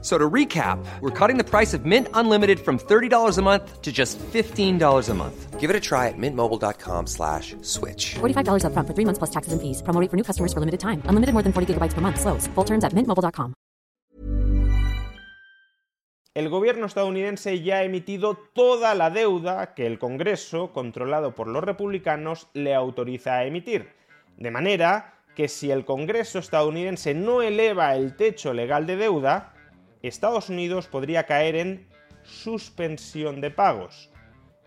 So to recap, we're cutting the price of Mint Unlimited from $30 a month to just $15 a month. Give it a try at mintmobile.com slash switch. $45 upfront for three months plus taxes and fees. Promo rate for new customers for limited time. Unlimited more than 40 gigabytes per month. Slows. Full terms at mintmobile.com. El gobierno estadounidense ya ha emitido toda la deuda que el Congreso, controlado por los republicanos, le autoriza a emitir. De manera que si el Congreso estadounidense no eleva el techo legal de deuda, Estados Unidos podría caer en suspensión de pagos.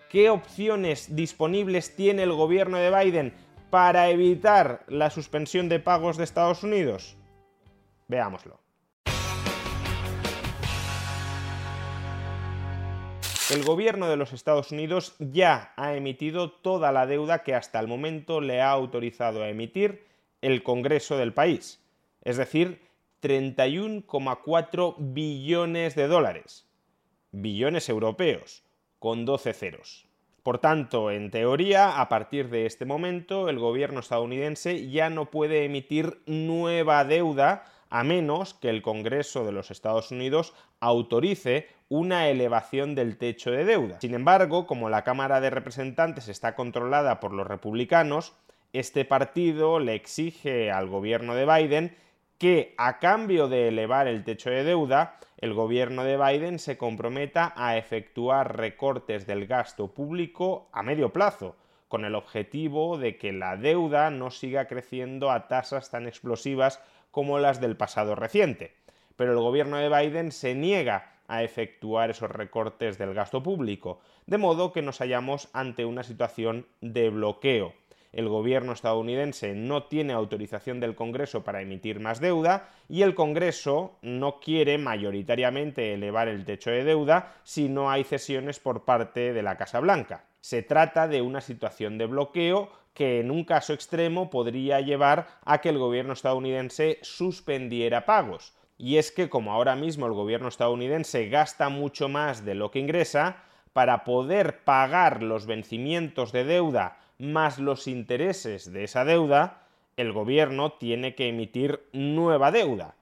¿Qué opciones disponibles tiene el gobierno de Biden para evitar la suspensión de pagos de Estados Unidos? Veámoslo. El gobierno de los Estados Unidos ya ha emitido toda la deuda que hasta el momento le ha autorizado a emitir el Congreso del país, es decir, 31,4 billones de dólares. Billones europeos, con 12 ceros. Por tanto, en teoría, a partir de este momento, el gobierno estadounidense ya no puede emitir nueva deuda a menos que el Congreso de los Estados Unidos autorice una elevación del techo de deuda. Sin embargo, como la Cámara de Representantes está controlada por los republicanos, este partido le exige al gobierno de Biden que a cambio de elevar el techo de deuda, el gobierno de Biden se comprometa a efectuar recortes del gasto público a medio plazo, con el objetivo de que la deuda no siga creciendo a tasas tan explosivas como las del pasado reciente. Pero el gobierno de Biden se niega a efectuar esos recortes del gasto público, de modo que nos hallamos ante una situación de bloqueo. El gobierno estadounidense no tiene autorización del Congreso para emitir más deuda y el Congreso no quiere mayoritariamente elevar el techo de deuda si no hay cesiones por parte de la Casa Blanca. Se trata de una situación de bloqueo que en un caso extremo podría llevar a que el gobierno estadounidense suspendiera pagos. Y es que como ahora mismo el gobierno estadounidense gasta mucho más de lo que ingresa, para poder pagar los vencimientos de deuda más los intereses de esa deuda, el gobierno tiene que emitir nueva deuda.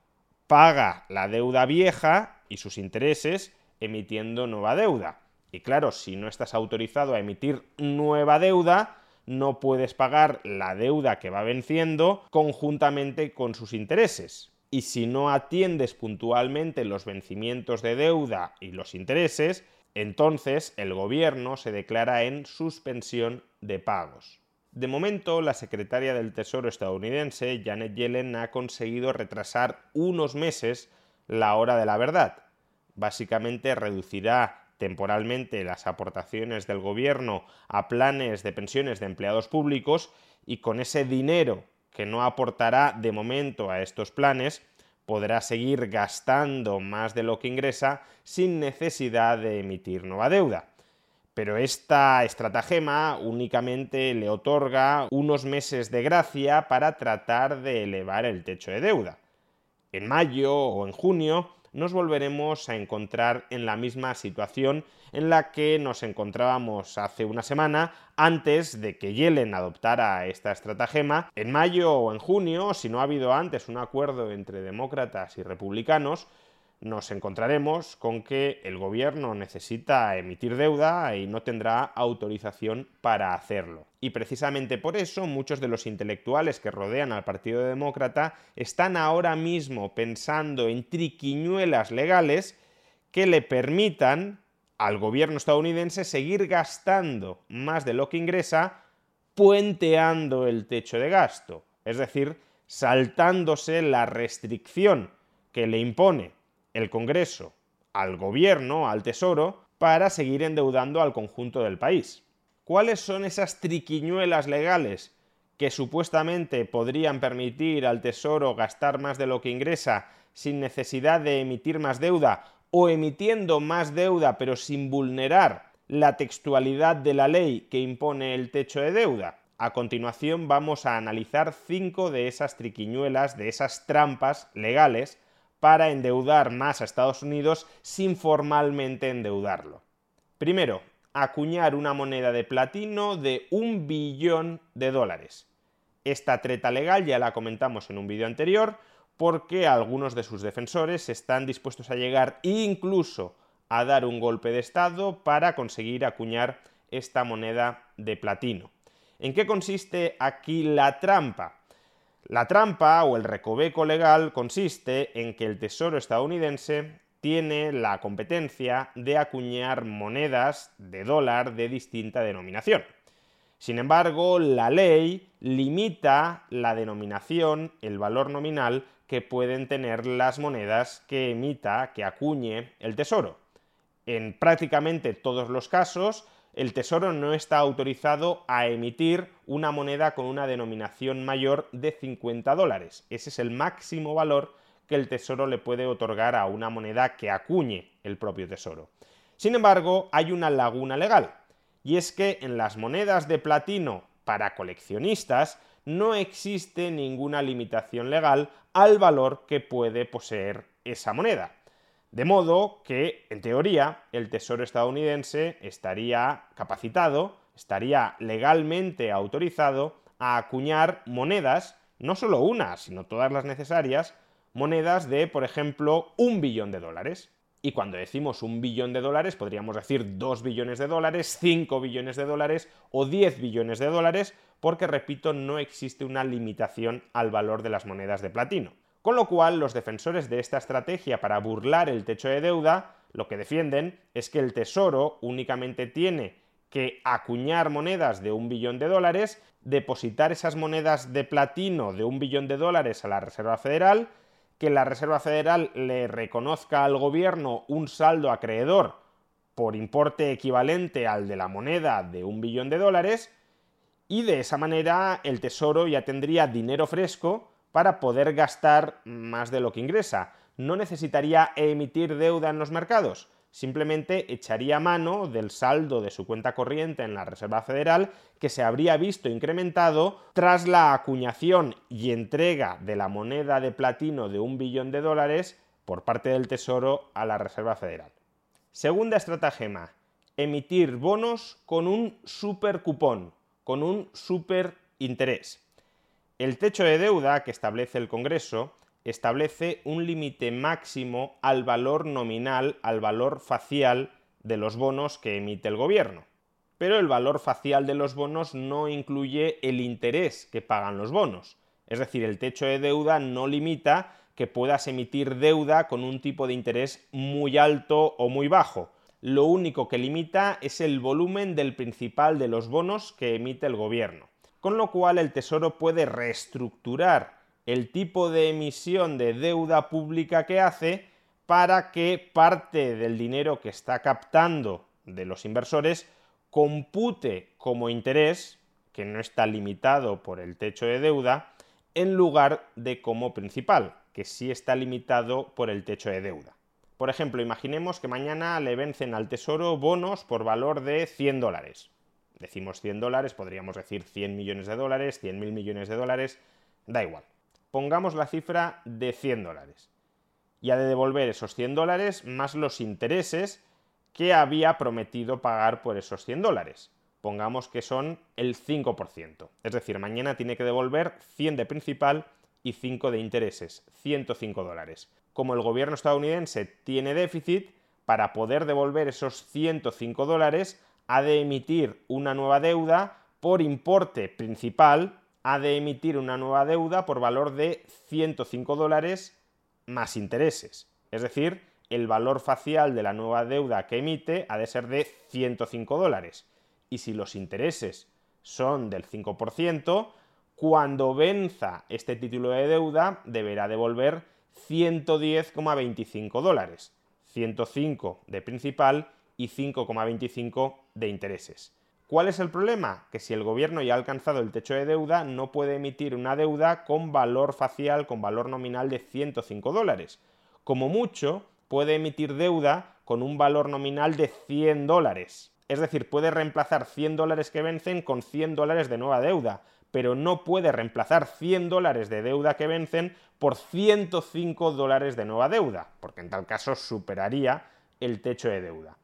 Paga la deuda vieja y sus intereses emitiendo nueva deuda. Y claro, si no estás autorizado a emitir nueva deuda, no puedes pagar la deuda que va venciendo conjuntamente con sus intereses. Y si no atiendes puntualmente los vencimientos de deuda y los intereses, entonces el gobierno se declara en suspensión de pagos. De momento, la secretaria del Tesoro estadounidense, Janet Yellen, ha conseguido retrasar unos meses la hora de la verdad. Básicamente reducirá temporalmente las aportaciones del gobierno a planes de pensiones de empleados públicos y con ese dinero que no aportará de momento a estos planes, podrá seguir gastando más de lo que ingresa sin necesidad de emitir nueva deuda. Pero esta estratagema únicamente le otorga unos meses de gracia para tratar de elevar el techo de deuda. En mayo o en junio nos volveremos a encontrar en la misma situación en la que nos encontrábamos hace una semana antes de que Yellen adoptara esta estratagema. En mayo o en junio, si no ha habido antes un acuerdo entre demócratas y republicanos, nos encontraremos con que el gobierno necesita emitir deuda y no tendrá autorización para hacerlo. Y precisamente por eso muchos de los intelectuales que rodean al Partido Demócrata están ahora mismo pensando en triquiñuelas legales que le permitan al gobierno estadounidense seguir gastando más de lo que ingresa puenteando el techo de gasto, es decir, saltándose la restricción que le impone el Congreso al gobierno, al Tesoro, para seguir endeudando al conjunto del país. ¿Cuáles son esas triquiñuelas legales que supuestamente podrían permitir al Tesoro gastar más de lo que ingresa sin necesidad de emitir más deuda o emitiendo más deuda pero sin vulnerar la textualidad de la ley que impone el techo de deuda? A continuación vamos a analizar cinco de esas triquiñuelas, de esas trampas legales para endeudar más a Estados Unidos sin formalmente endeudarlo. Primero, acuñar una moneda de platino de un billón de dólares. Esta treta legal ya la comentamos en un vídeo anterior porque algunos de sus defensores están dispuestos a llegar incluso a dar un golpe de Estado para conseguir acuñar esta moneda de platino. ¿En qué consiste aquí la trampa? La trampa o el recoveco legal consiste en que el Tesoro estadounidense tiene la competencia de acuñar monedas de dólar de distinta denominación. Sin embargo, la ley limita la denominación, el valor nominal que pueden tener las monedas que emita, que acuñe el Tesoro. En prácticamente todos los casos, el Tesoro no está autorizado a emitir una moneda con una denominación mayor de 50 dólares. Ese es el máximo valor que el Tesoro le puede otorgar a una moneda que acuñe el propio Tesoro. Sin embargo, hay una laguna legal, y es que en las monedas de platino para coleccionistas no existe ninguna limitación legal al valor que puede poseer esa moneda. De modo que, en teoría, el Tesoro estadounidense estaría capacitado, estaría legalmente autorizado a acuñar monedas, no solo una, sino todas las necesarias, monedas de, por ejemplo, un billón de dólares. Y cuando decimos un billón de dólares, podríamos decir dos billones de dólares, cinco billones de dólares o diez billones de dólares, porque, repito, no existe una limitación al valor de las monedas de platino. Con lo cual, los defensores de esta estrategia para burlar el techo de deuda, lo que defienden es que el Tesoro únicamente tiene que acuñar monedas de un billón de dólares, depositar esas monedas de platino de un billón de dólares a la Reserva Federal, que la Reserva Federal le reconozca al gobierno un saldo acreedor por importe equivalente al de la moneda de un billón de dólares, y de esa manera el Tesoro ya tendría dinero fresco para poder gastar más de lo que ingresa. No necesitaría emitir deuda en los mercados, simplemente echaría mano del saldo de su cuenta corriente en la Reserva Federal que se habría visto incrementado tras la acuñación y entrega de la moneda de platino de un billón de dólares por parte del Tesoro a la Reserva Federal. Segunda estratagema, emitir bonos con un supercupón, con un super interés. El techo de deuda que establece el Congreso establece un límite máximo al valor nominal, al valor facial de los bonos que emite el gobierno. Pero el valor facial de los bonos no incluye el interés que pagan los bonos. Es decir, el techo de deuda no limita que puedas emitir deuda con un tipo de interés muy alto o muy bajo. Lo único que limita es el volumen del principal de los bonos que emite el gobierno. Con lo cual el Tesoro puede reestructurar el tipo de emisión de deuda pública que hace para que parte del dinero que está captando de los inversores compute como interés, que no está limitado por el techo de deuda, en lugar de como principal, que sí está limitado por el techo de deuda. Por ejemplo, imaginemos que mañana le vencen al Tesoro bonos por valor de 100 dólares. Decimos 100 dólares, podríamos decir 100 millones de dólares, 100 mil millones de dólares, da igual pongamos la cifra de 100 dólares. Y ha de devolver esos 100 dólares más los intereses que había prometido pagar por esos 100 dólares. Pongamos que son el 5%. Es decir, mañana tiene que devolver 100 de principal y 5 de intereses, 105 dólares. Como el gobierno estadounidense tiene déficit, para poder devolver esos 105 dólares, ha de emitir una nueva deuda por importe principal ha de emitir una nueva deuda por valor de 105 dólares más intereses. Es decir, el valor facial de la nueva deuda que emite ha de ser de 105 dólares. Y si los intereses son del 5%, cuando venza este título de deuda deberá devolver 110,25 dólares, 105 de principal y 5,25 de intereses. ¿Cuál es el problema? Que si el gobierno ya ha alcanzado el techo de deuda, no puede emitir una deuda con valor facial, con valor nominal de 105 dólares. Como mucho, puede emitir deuda con un valor nominal de 100 dólares. Es decir, puede reemplazar 100 dólares que vencen con 100 dólares de nueva deuda, pero no puede reemplazar 100 dólares de deuda que vencen por 105 dólares de nueva deuda, porque en tal caso superaría el techo de deuda.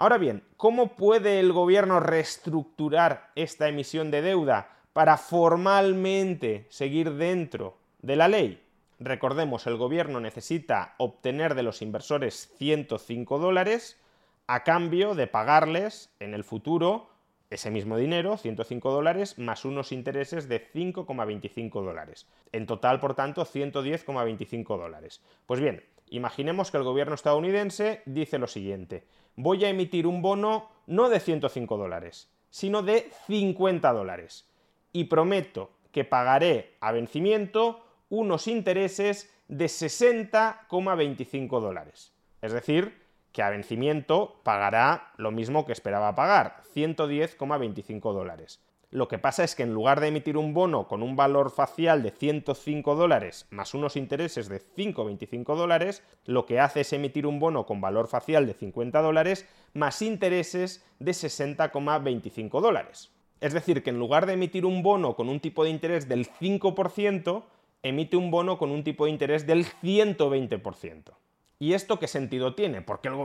Ahora bien, ¿cómo puede el gobierno reestructurar esta emisión de deuda para formalmente seguir dentro de la ley? Recordemos, el gobierno necesita obtener de los inversores 105 dólares a cambio de pagarles en el futuro ese mismo dinero, 105 dólares, más unos intereses de 5,25 dólares. En total, por tanto, 110,25 dólares. Pues bien, imaginemos que el gobierno estadounidense dice lo siguiente, voy a emitir un bono no de 105 dólares, sino de 50 dólares. Y prometo que pagaré a vencimiento unos intereses de 60,25 dólares. Es decir, que a vencimiento pagará lo mismo que esperaba pagar, 110,25 dólares. Lo que pasa es que en lugar de emitir un bono con un valor facial de 105 dólares más unos intereses de 5,25 dólares, lo que hace es emitir un bono con valor facial de 50 dólares más intereses de 60,25 dólares. Es decir, que en lugar de emitir un bono con un tipo de interés del 5%, emite un bono con un tipo de interés del 120%. ¿Y esto qué sentido tiene? Porque el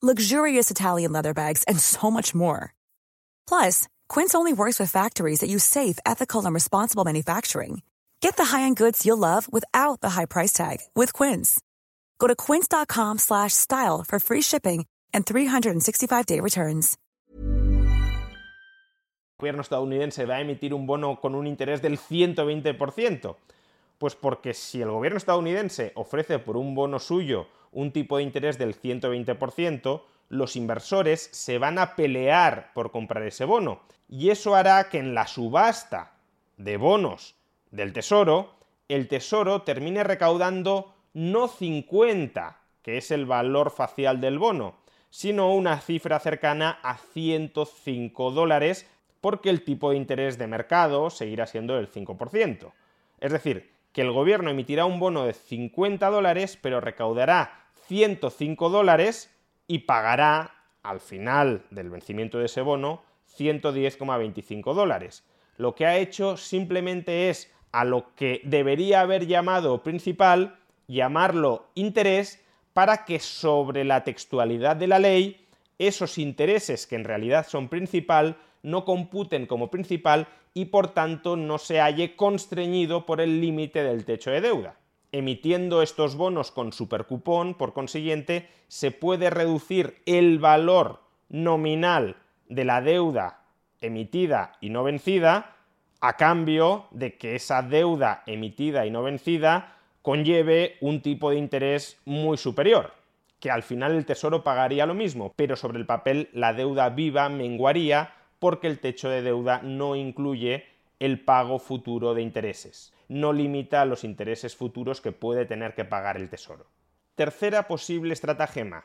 luxurious Italian leather bags, and so much more. Plus, Quince only works with factories that use safe, ethical, and responsible manufacturing. Get the high-end goods you'll love without the high price tag with Quince. Go to quince.com slash style for free shipping and 365-day returns. El gobierno estadounidense va a emitir un bono con un interés del 120%. Pues porque si el gobierno estadounidense ofrece por un bono suyo un tipo de interés del 120%, los inversores se van a pelear por comprar ese bono. Y eso hará que en la subasta de bonos del Tesoro, el Tesoro termine recaudando no 50, que es el valor facial del bono, sino una cifra cercana a 105 dólares, porque el tipo de interés de mercado seguirá siendo del 5%. Es decir, que el gobierno emitirá un bono de 50 dólares, pero recaudará 105 dólares y pagará al final del vencimiento de ese bono 110,25 dólares. Lo que ha hecho simplemente es a lo que debería haber llamado principal, llamarlo interés, para que sobre la textualidad de la ley, esos intereses que en realidad son principal no computen como principal y por tanto no se halle constreñido por el límite del techo de deuda. Emitiendo estos bonos con supercupón, por consiguiente, se puede reducir el valor nominal de la deuda emitida y no vencida a cambio de que esa deuda emitida y no vencida conlleve un tipo de interés muy superior, que al final el Tesoro pagaría lo mismo, pero sobre el papel la deuda viva menguaría porque el techo de deuda no incluye el pago futuro de intereses. No limita los intereses futuros que puede tener que pagar el Tesoro. Tercera posible estratagema,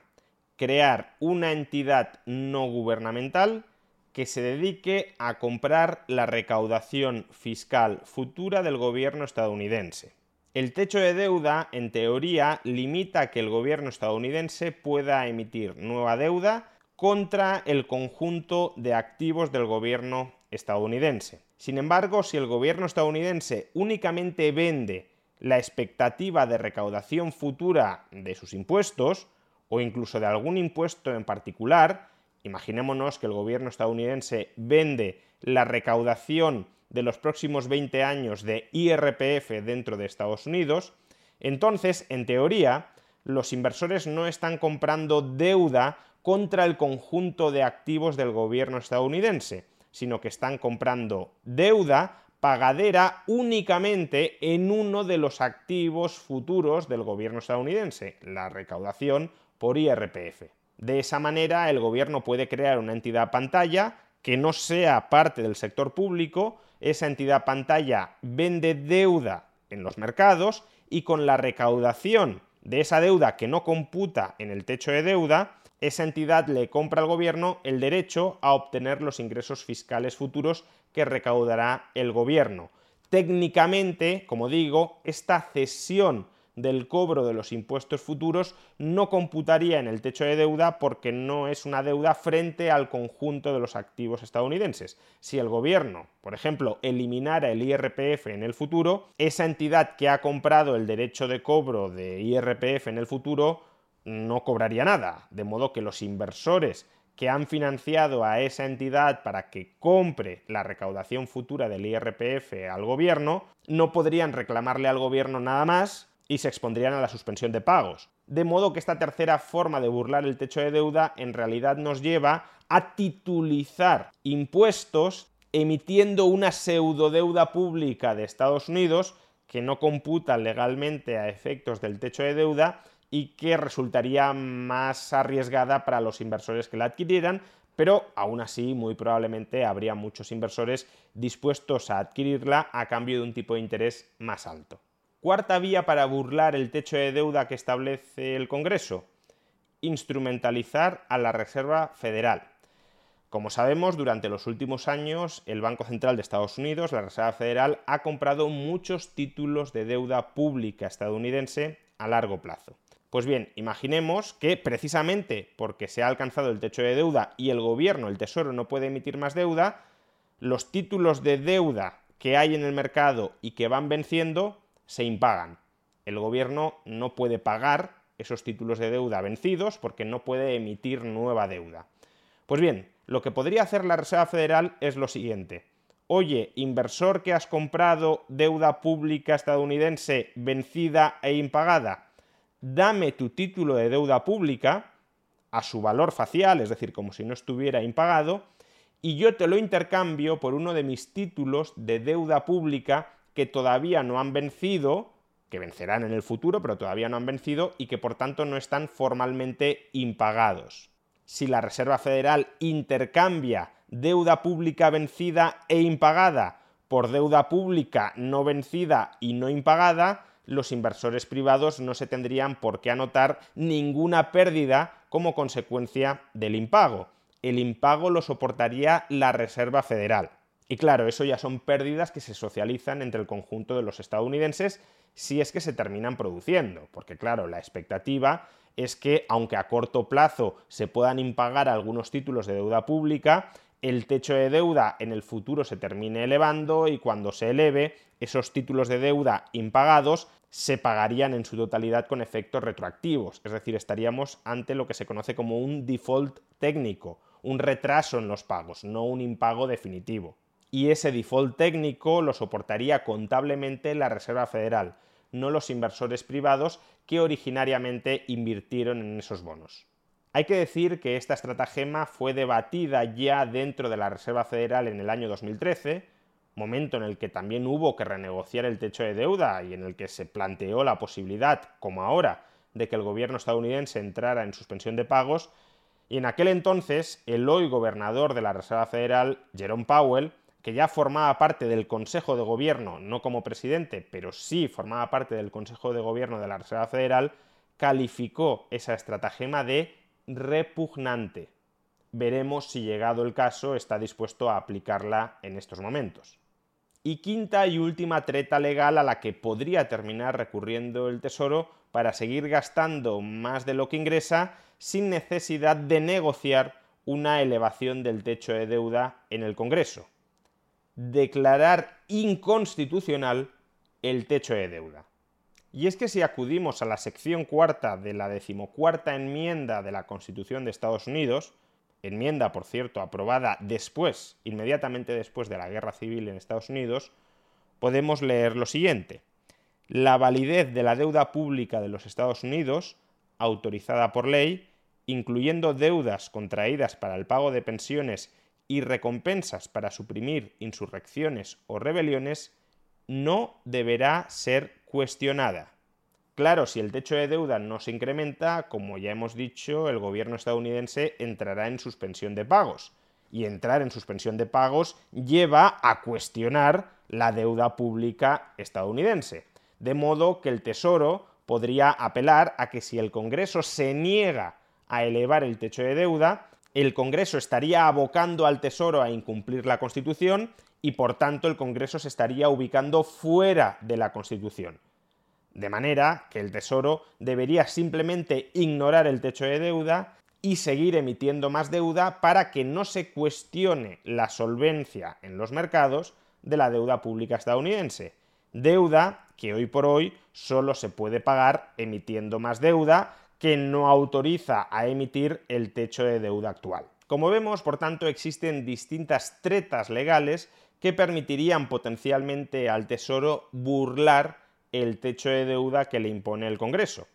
crear una entidad no gubernamental que se dedique a comprar la recaudación fiscal futura del gobierno estadounidense. El techo de deuda, en teoría, limita que el gobierno estadounidense pueda emitir nueva deuda contra el conjunto de activos del gobierno estadounidense. Sin embargo, si el gobierno estadounidense únicamente vende la expectativa de recaudación futura de sus impuestos, o incluso de algún impuesto en particular, imaginémonos que el gobierno estadounidense vende la recaudación de los próximos 20 años de IRPF dentro de Estados Unidos, entonces, en teoría, los inversores no están comprando deuda contra el conjunto de activos del gobierno estadounidense, sino que están comprando deuda pagadera únicamente en uno de los activos futuros del gobierno estadounidense, la recaudación por IRPF. De esa manera, el gobierno puede crear una entidad pantalla que no sea parte del sector público, esa entidad pantalla vende deuda en los mercados y con la recaudación de esa deuda que no computa en el techo de deuda, esa entidad le compra al gobierno el derecho a obtener los ingresos fiscales futuros que recaudará el gobierno. Técnicamente, como digo, esta cesión del cobro de los impuestos futuros no computaría en el techo de deuda porque no es una deuda frente al conjunto de los activos estadounidenses. Si el gobierno, por ejemplo, eliminara el IRPF en el futuro, esa entidad que ha comprado el derecho de cobro de IRPF en el futuro no cobraría nada, de modo que los inversores que han financiado a esa entidad para que compre la recaudación futura del IRPF al gobierno, no podrían reclamarle al gobierno nada más y se expondrían a la suspensión de pagos. De modo que esta tercera forma de burlar el techo de deuda en realidad nos lleva a titulizar impuestos emitiendo una pseudodeuda pública de Estados Unidos que no computa legalmente a efectos del techo de deuda y que resultaría más arriesgada para los inversores que la adquirieran, pero aún así muy probablemente habría muchos inversores dispuestos a adquirirla a cambio de un tipo de interés más alto. Cuarta vía para burlar el techo de deuda que establece el Congreso, instrumentalizar a la Reserva Federal. Como sabemos, durante los últimos años el Banco Central de Estados Unidos, la Reserva Federal, ha comprado muchos títulos de deuda pública estadounidense a largo plazo. Pues bien, imaginemos que precisamente porque se ha alcanzado el techo de deuda y el gobierno, el Tesoro, no puede emitir más deuda, los títulos de deuda que hay en el mercado y que van venciendo se impagan. El gobierno no puede pagar esos títulos de deuda vencidos porque no puede emitir nueva deuda. Pues bien, lo que podría hacer la Reserva Federal es lo siguiente. Oye, inversor que has comprado deuda pública estadounidense vencida e impagada, dame tu título de deuda pública a su valor facial, es decir, como si no estuviera impagado, y yo te lo intercambio por uno de mis títulos de deuda pública que todavía no han vencido, que vencerán en el futuro, pero todavía no han vencido y que por tanto no están formalmente impagados. Si la Reserva Federal intercambia deuda pública vencida e impagada por deuda pública no vencida y no impagada, los inversores privados no se tendrían por qué anotar ninguna pérdida como consecuencia del impago. El impago lo soportaría la Reserva Federal. Y claro, eso ya son pérdidas que se socializan entre el conjunto de los estadounidenses si es que se terminan produciendo, porque claro, la expectativa es que aunque a corto plazo se puedan impagar algunos títulos de deuda pública, el techo de deuda en el futuro se termine elevando y cuando se eleve, esos títulos de deuda impagados se pagarían en su totalidad con efectos retroactivos, es decir, estaríamos ante lo que se conoce como un default técnico, un retraso en los pagos, no un impago definitivo y ese default técnico lo soportaría contablemente la Reserva Federal, no los inversores privados que originariamente invirtieron en esos bonos. Hay que decir que esta estratagema fue debatida ya dentro de la Reserva Federal en el año 2013, momento en el que también hubo que renegociar el techo de deuda y en el que se planteó la posibilidad, como ahora, de que el gobierno estadounidense entrara en suspensión de pagos, y en aquel entonces el hoy gobernador de la Reserva Federal, Jerome Powell, que ya formaba parte del Consejo de Gobierno, no como presidente, pero sí formaba parte del Consejo de Gobierno de la Reserva Federal, calificó esa estratagema de repugnante. Veremos si llegado el caso está dispuesto a aplicarla en estos momentos. Y quinta y última treta legal a la que podría terminar recurriendo el Tesoro para seguir gastando más de lo que ingresa sin necesidad de negociar una elevación del techo de deuda en el Congreso. Declarar inconstitucional el techo de deuda. Y es que si acudimos a la sección cuarta de la decimocuarta enmienda de la Constitución de Estados Unidos, enmienda, por cierto, aprobada después, inmediatamente después de la Guerra Civil en Estados Unidos, podemos leer lo siguiente. La validez de la deuda pública de los Estados Unidos, autorizada por ley, incluyendo deudas contraídas para el pago de pensiones y recompensas para suprimir insurrecciones o rebeliones, no deberá ser cuestionada. Claro, si el techo de deuda no se incrementa, como ya hemos dicho, el gobierno estadounidense entrará en suspensión de pagos. Y entrar en suspensión de pagos lleva a cuestionar la deuda pública estadounidense. De modo que el Tesoro podría apelar a que si el Congreso se niega a elevar el techo de deuda, el Congreso estaría abocando al Tesoro a incumplir la Constitución y por tanto el Congreso se estaría ubicando fuera de la Constitución. De manera que el Tesoro debería simplemente ignorar el techo de deuda y seguir emitiendo más deuda para que no se cuestione la solvencia en los mercados de la deuda pública estadounidense. Deuda que hoy por hoy solo se puede pagar emitiendo más deuda que no autoriza a emitir el techo de deuda actual. Como vemos, por tanto, existen distintas tretas legales que permitirían potencialmente al Tesoro burlar el techo de deuda que le impone el Congreso.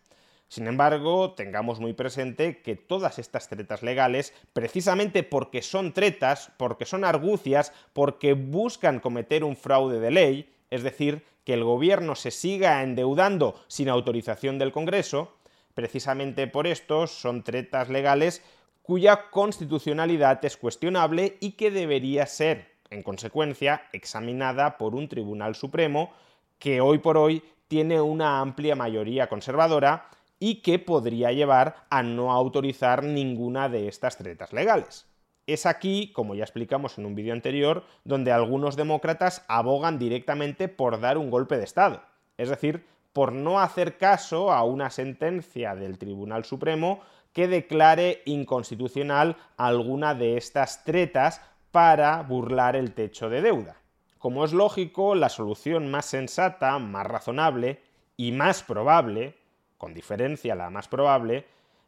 Sin embargo, tengamos muy presente que todas estas tretas legales, precisamente porque son tretas, porque son argucias, porque buscan cometer un fraude de ley, es decir, que el gobierno se siga endeudando sin autorización del Congreso, precisamente por esto son tretas legales cuya constitucionalidad es cuestionable y que debería ser, en consecuencia, examinada por un Tribunal Supremo que hoy por hoy tiene una amplia mayoría conservadora y que podría llevar a no autorizar ninguna de estas tretas legales. Es aquí, como ya explicamos en un vídeo anterior, donde algunos demócratas abogan directamente por dar un golpe de Estado, es decir, por no hacer caso a una sentencia del Tribunal Supremo que declare inconstitucional alguna de estas tretas para burlar el techo de deuda. Como es lógico, la solución más sensata, más razonable y más probable, con diferencia la más probable,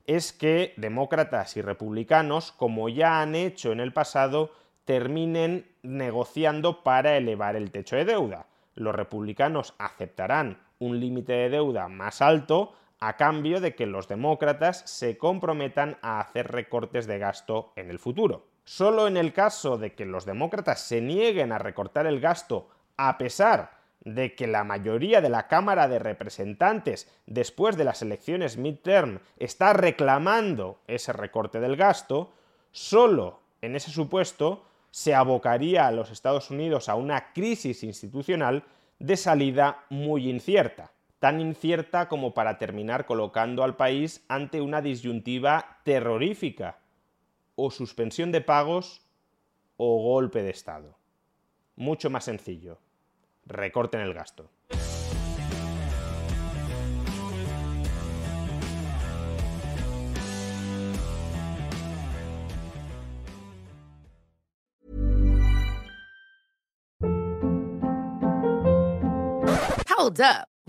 es que demócratas y republicanos, como ya han hecho en el pasado, terminen negociando para elevar el techo de deuda. Los republicanos aceptarán un límite de deuda más alto a cambio de que los demócratas se comprometan a hacer recortes de gasto en el futuro. Solo en el caso de que los demócratas se nieguen a recortar el gasto a pesar de que la mayoría de la Cámara de Representantes después de las elecciones midterm está reclamando ese recorte del gasto, solo en ese supuesto se abocaría a los Estados Unidos a una crisis institucional de salida muy incierta, tan incierta como para terminar colocando al país ante una disyuntiva terrorífica o suspensión de pagos o golpe de Estado. Mucho más sencillo. Recorten el gasto. Hold up.